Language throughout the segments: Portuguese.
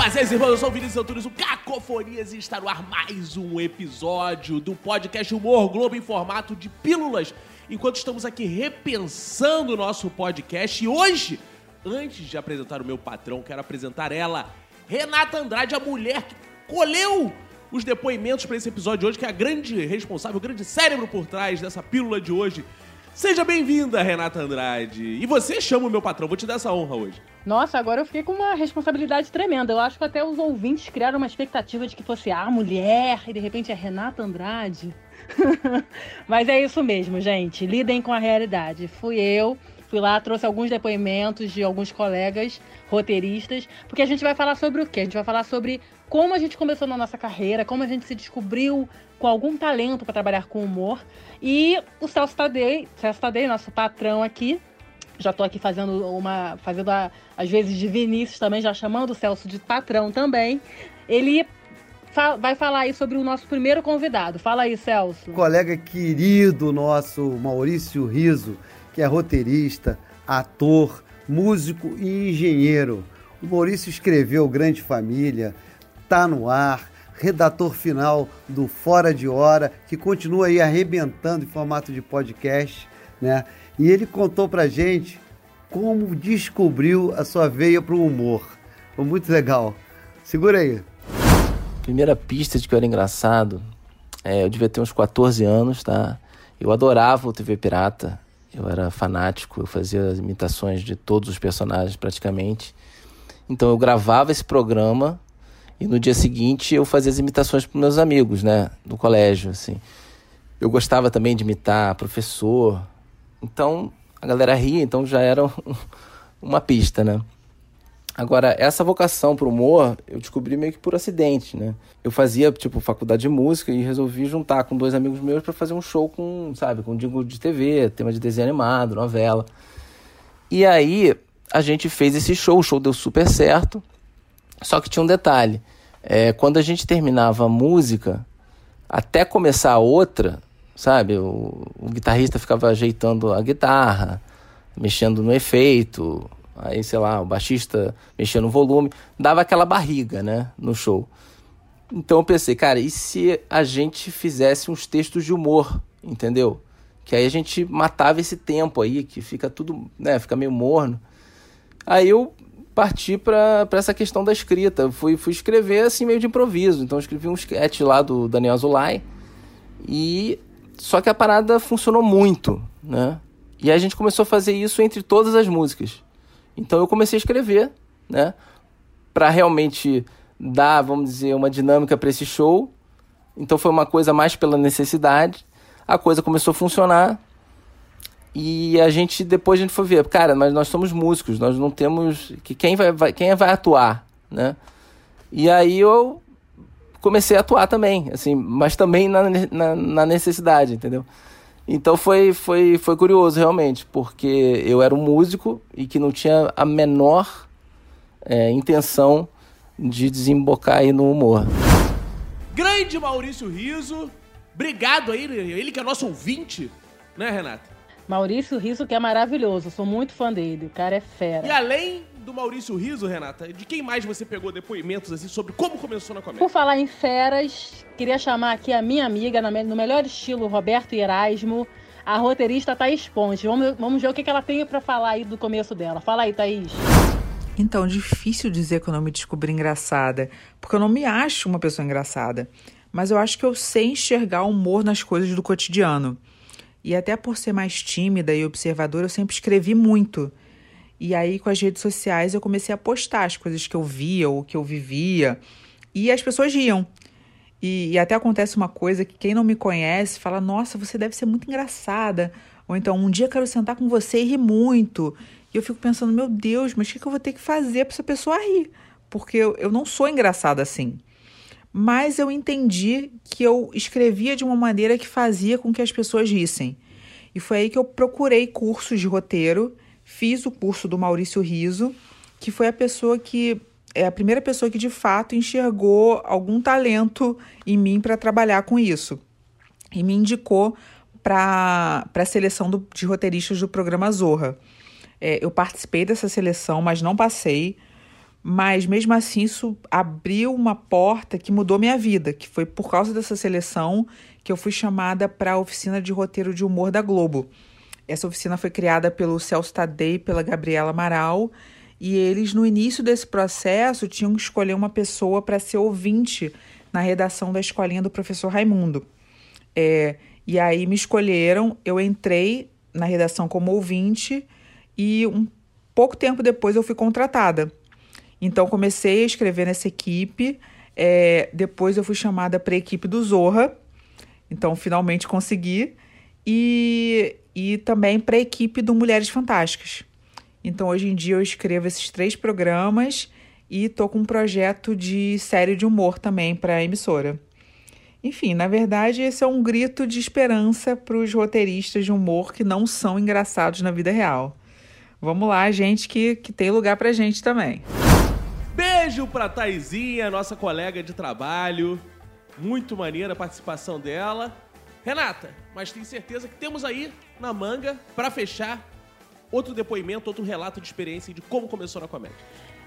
Prazeres, irmãos, eu sou o Vinícius Antunes, o Cacofonias, e está no ar mais um episódio do podcast Humor Globo em formato de pílulas. Enquanto estamos aqui repensando o nosso podcast, e hoje, antes de apresentar o meu patrão, quero apresentar ela, Renata Andrade, a mulher que colheu os depoimentos para esse episódio de hoje, que é a grande responsável, o grande cérebro por trás dessa pílula de hoje. Seja bem-vinda, Renata Andrade. E você chama o meu patrão, vou te dar essa honra hoje. Nossa, agora eu fiquei com uma responsabilidade tremenda. Eu acho que até os ouvintes criaram uma expectativa de que fosse a mulher e de repente é Renata Andrade. Mas é isso mesmo, gente. Lidem com a realidade. Fui eu, fui lá, trouxe alguns depoimentos de alguns colegas roteiristas, porque a gente vai falar sobre o quê? A gente vai falar sobre como a gente começou na nossa carreira, como a gente se descobriu com algum talento para trabalhar com humor. E o Celso Tadei, Celso Tadei, nosso patrão aqui, já estou aqui fazendo uma. fazendo a, às vezes de Vinícius também, já chamando o Celso de patrão também. Ele fa vai falar aí sobre o nosso primeiro convidado. Fala aí, Celso. Colega querido nosso, Maurício Riso, que é roteirista, ator, músico e engenheiro. O Maurício escreveu Grande Família, tá no ar, redator final do Fora de Hora, que continua aí arrebentando em formato de podcast, né? E ele contou pra gente como descobriu a sua veia pro humor. Foi muito legal. Segura aí. Primeira pista de que eu era engraçado, é, eu devia ter uns 14 anos, tá? Eu adorava o TV Pirata, eu era fanático, eu fazia imitações de todos os personagens praticamente. Então eu gravava esse programa e no dia seguinte eu fazia as imitações para meus amigos, né, do colégio, assim. Eu gostava também de imitar professor. Então a galera ria, então já era uma pista, né? Agora, essa vocação pro humor, eu descobri meio que por acidente, né? Eu fazia, tipo, faculdade de música e resolvi juntar com dois amigos meus para fazer um show com, sabe, com jingle de TV, tema de desenho animado, novela. E aí, a gente fez esse show, o show deu super certo. Só que tinha um detalhe. É, quando a gente terminava a música, até começar a outra, sabe? O, o guitarrista ficava ajeitando a guitarra, mexendo no efeito, aí sei lá, o baixista mexendo no volume, dava aquela barriga, né, no show. Então eu pensei, cara, e se a gente fizesse uns textos de humor, entendeu? Que aí a gente matava esse tempo aí, que fica tudo, né, fica meio morno. Aí eu parti para essa questão da escrita. Fui, fui escrever assim meio de improviso. Então escrevi um sketch lá do Daniel Azulay. E só que a parada funcionou muito, né? E a gente começou a fazer isso entre todas as músicas. Então eu comecei a escrever, né? Para realmente dar, vamos dizer, uma dinâmica para esse show. Então foi uma coisa mais pela necessidade. A coisa começou a funcionar. E a gente depois a gente foi ver, cara, mas nós somos músicos, nós não temos que quem vai, vai quem vai atuar, né? E aí eu comecei a atuar também, assim, mas também na, na, na necessidade, entendeu? Então foi, foi, foi curioso realmente, porque eu era um músico e que não tinha a menor é, intenção de desembocar aí no humor. Grande Maurício Riso, obrigado aí, ele que é nosso ouvinte, né, Renata? Maurício Riso, que é maravilhoso, sou muito fã dele, o cara é fera. E além do Maurício Riso, Renata, de quem mais você pegou depoimentos assim sobre como começou na comédia? Por falar em feras, queria chamar aqui a minha amiga, no melhor estilo, Roberto Erasmo, a roteirista Thaís Ponte. Vamos, vamos ver o que ela tem para falar aí do começo dela. Fala aí, Thaís. Então, difícil dizer que eu não me descobri engraçada, porque eu não me acho uma pessoa engraçada. Mas eu acho que eu sei enxergar o humor nas coisas do cotidiano. E até por ser mais tímida e observadora, eu sempre escrevi muito. E aí, com as redes sociais, eu comecei a postar as coisas que eu via ou que eu vivia. E as pessoas riam. E, e, até acontece uma coisa que quem não me conhece fala: Nossa, você deve ser muito engraçada. Ou então, um dia quero sentar com você e rir muito. E eu fico pensando: Meu Deus, mas o que, que eu vou ter que fazer para essa pessoa rir? Porque eu, eu não sou engraçada assim mas eu entendi que eu escrevia de uma maneira que fazia com que as pessoas rissem. E foi aí que eu procurei cursos de roteiro, fiz o curso do Maurício Riso, que foi a pessoa que é a primeira pessoa que de fato enxergou algum talento em mim para trabalhar com isso. E me indicou para a seleção do, de roteiristas do programa Zorra. É, eu participei dessa seleção, mas não passei mas mesmo assim isso abriu uma porta que mudou minha vida, que foi por causa dessa seleção que eu fui chamada para a oficina de roteiro de humor da Globo. Essa oficina foi criada pelo Celso Tadei e pela Gabriela Amaral, e eles no início desse processo tinham que escolher uma pessoa para ser ouvinte na redação da escolinha do professor Raimundo. É, e aí me escolheram, eu entrei na redação como ouvinte e um pouco tempo depois eu fui contratada. Então comecei a escrever nessa equipe. É, depois eu fui chamada para a equipe do Zorra. Então finalmente consegui. E, e também para a equipe do Mulheres Fantásticas. Então hoje em dia eu escrevo esses três programas e tô com um projeto de série de humor também para a emissora. Enfim, na verdade, esse é um grito de esperança para os roteiristas de humor que não são engraçados na vida real. Vamos lá, gente, que, que tem lugar pra gente também. Beijo pra Taizinha, nossa colega de trabalho. Muito maneira a participação dela. Renata, mas tenho certeza que temos aí na manga, para fechar, outro depoimento, outro relato de experiência de como começou na comédia.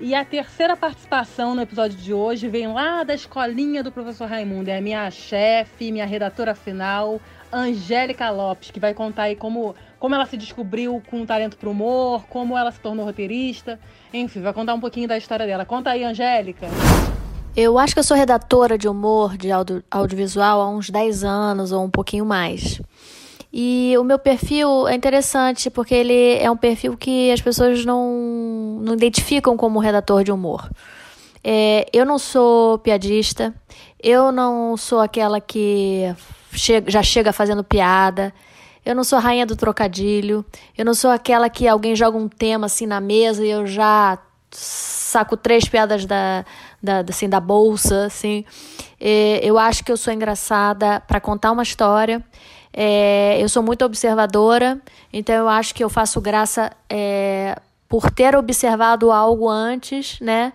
E a terceira participação no episódio de hoje vem lá da escolinha do professor Raimundo. É a minha chefe, minha redatora final, Angélica Lopes, que vai contar aí como, como ela se descobriu com talento para humor, como ela se tornou roteirista. Enfim, vai contar um pouquinho da história dela. Conta aí, Angélica. Eu acho que eu sou redatora de humor de audio, audiovisual há uns 10 anos ou um pouquinho mais. E o meu perfil é interessante porque ele é um perfil que as pessoas não, não identificam como redator de humor. É, eu não sou piadista, eu não sou aquela que chega, já chega fazendo piada, eu não sou rainha do trocadilho, eu não sou aquela que alguém joga um tema assim na mesa e eu já saco três piadas da, da, assim, da bolsa, assim. É, eu acho que eu sou engraçada para contar uma história é, eu sou muito observadora, então eu acho que eu faço graça é, por ter observado algo antes, né?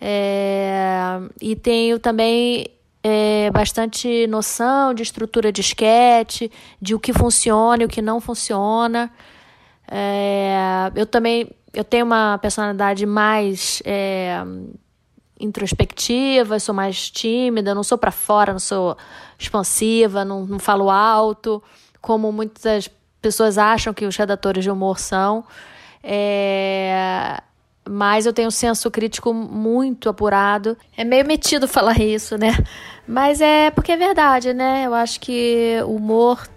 É, e tenho também é, bastante noção de estrutura de esquete, de o que funciona e o que não funciona. É, eu também eu tenho uma personalidade mais é, introspectiva, sou mais tímida, não sou para fora, não sou expansiva, não, não falo alto, como muitas pessoas acham que os redatores de humor são. É... Mas eu tenho um senso crítico muito apurado. É meio metido falar isso, né? Mas é porque é verdade, né? Eu acho que o humor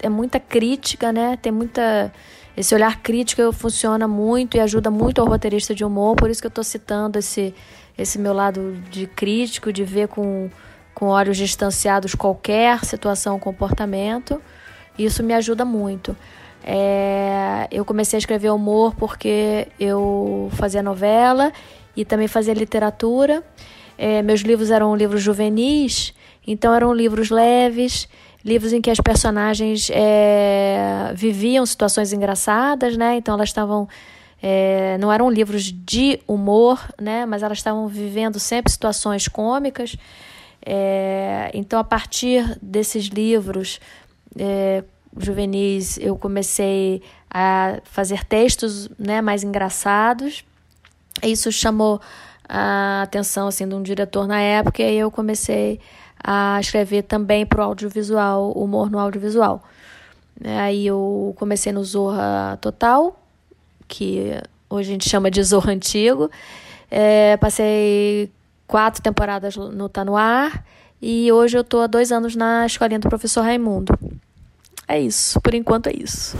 é muita crítica, né? Tem muita esse olhar crítico funciona muito e ajuda muito ao roteirista de humor, por isso que eu estou citando esse, esse meu lado de crítico, de ver com, com olhos distanciados qualquer situação ou comportamento. Isso me ajuda muito. É, eu comecei a escrever humor porque eu fazia novela e também fazia literatura. É, meus livros eram livros juvenis, então eram livros leves livros em que as personagens é, viviam situações engraçadas, né? Então elas estavam é, não eram livros de humor, né? Mas elas estavam vivendo sempre situações cômicas. É, então a partir desses livros juvenis eu comecei a fazer textos, né? Mais engraçados. Isso chamou a atenção assim de um diretor na época e eu comecei a escrever também para o audiovisual, humor no audiovisual. Aí eu comecei no Zorra Total, que hoje a gente chama de Zorra Antigo. É, passei quatro temporadas no Tá No Ar e hoje eu estou há dois anos na escolinha do professor Raimundo. É isso, por enquanto é isso.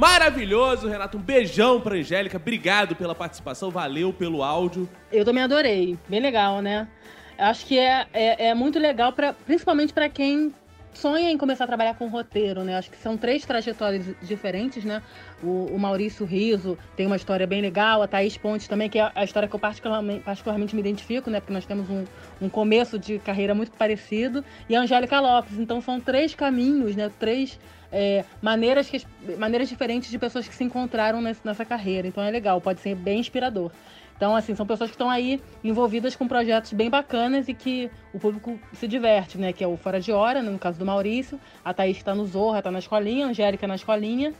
Maravilhoso, Renato. Um beijão pra Angélica. Obrigado pela participação, valeu pelo áudio. Eu também adorei. Bem legal, né? acho que é, é, é muito legal, pra, principalmente para quem sonha em começar a trabalhar com roteiro, né? Acho que são três trajetórias diferentes, né? O, o, Maurício Riso tem uma história bem legal, a Thaís Pontes também, que é a história que eu particularmente, particularmente me identifico, né? Porque nós temos um, um começo de carreira muito parecido. E a Angélica Lopes. Então são três caminhos, né? Três é, maneiras, que, maneiras diferentes de pessoas que se encontraram nessa, nessa carreira. Então é legal, pode ser bem inspirador. Então, assim, são pessoas que estão aí envolvidas com projetos bem bacanas e que o público se diverte, né? Que é o Fora de Hora, no caso do Maurício, a Thaís está no Zorra, está na escolinha, a Angélica na escolinha.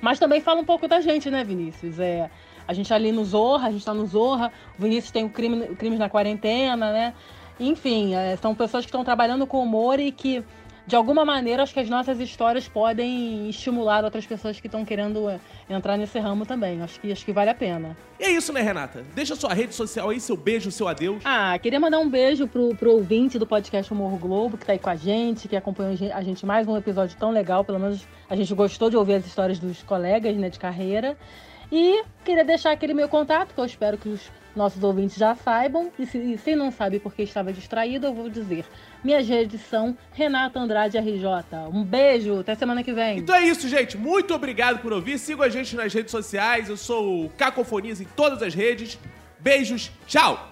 Mas também fala um pouco da gente, né, Vinícius? É, A gente ali no Zorra, a gente tá no Zorra, o Vinícius tem o crime, Crimes na Quarentena, né? Enfim, é, são pessoas que estão trabalhando com humor e que de alguma maneira, acho que as nossas histórias podem estimular outras pessoas que estão querendo é, entrar nesse ramo também. Acho que, acho que vale a pena. E é isso, né, Renata? Deixa sua rede social aí, seu beijo, seu adeus. Ah, queria mandar um beijo pro, pro ouvinte do podcast Humor Globo, que tá aí com a gente, que acompanhou a gente mais um episódio tão legal. Pelo menos a gente gostou de ouvir as histórias dos colegas, né, de carreira. E queria deixar aquele meu contato, que eu espero que os nossos ouvintes já saibam. E se, e se não sabe porque estava distraído, eu vou dizer. Minhas redes são Renata Andrade RJ. Um beijo, até semana que vem. Então é isso, gente. Muito obrigado por ouvir. Sigam a gente nas redes sociais. Eu sou o Cacofonias em todas as redes. Beijos, tchau!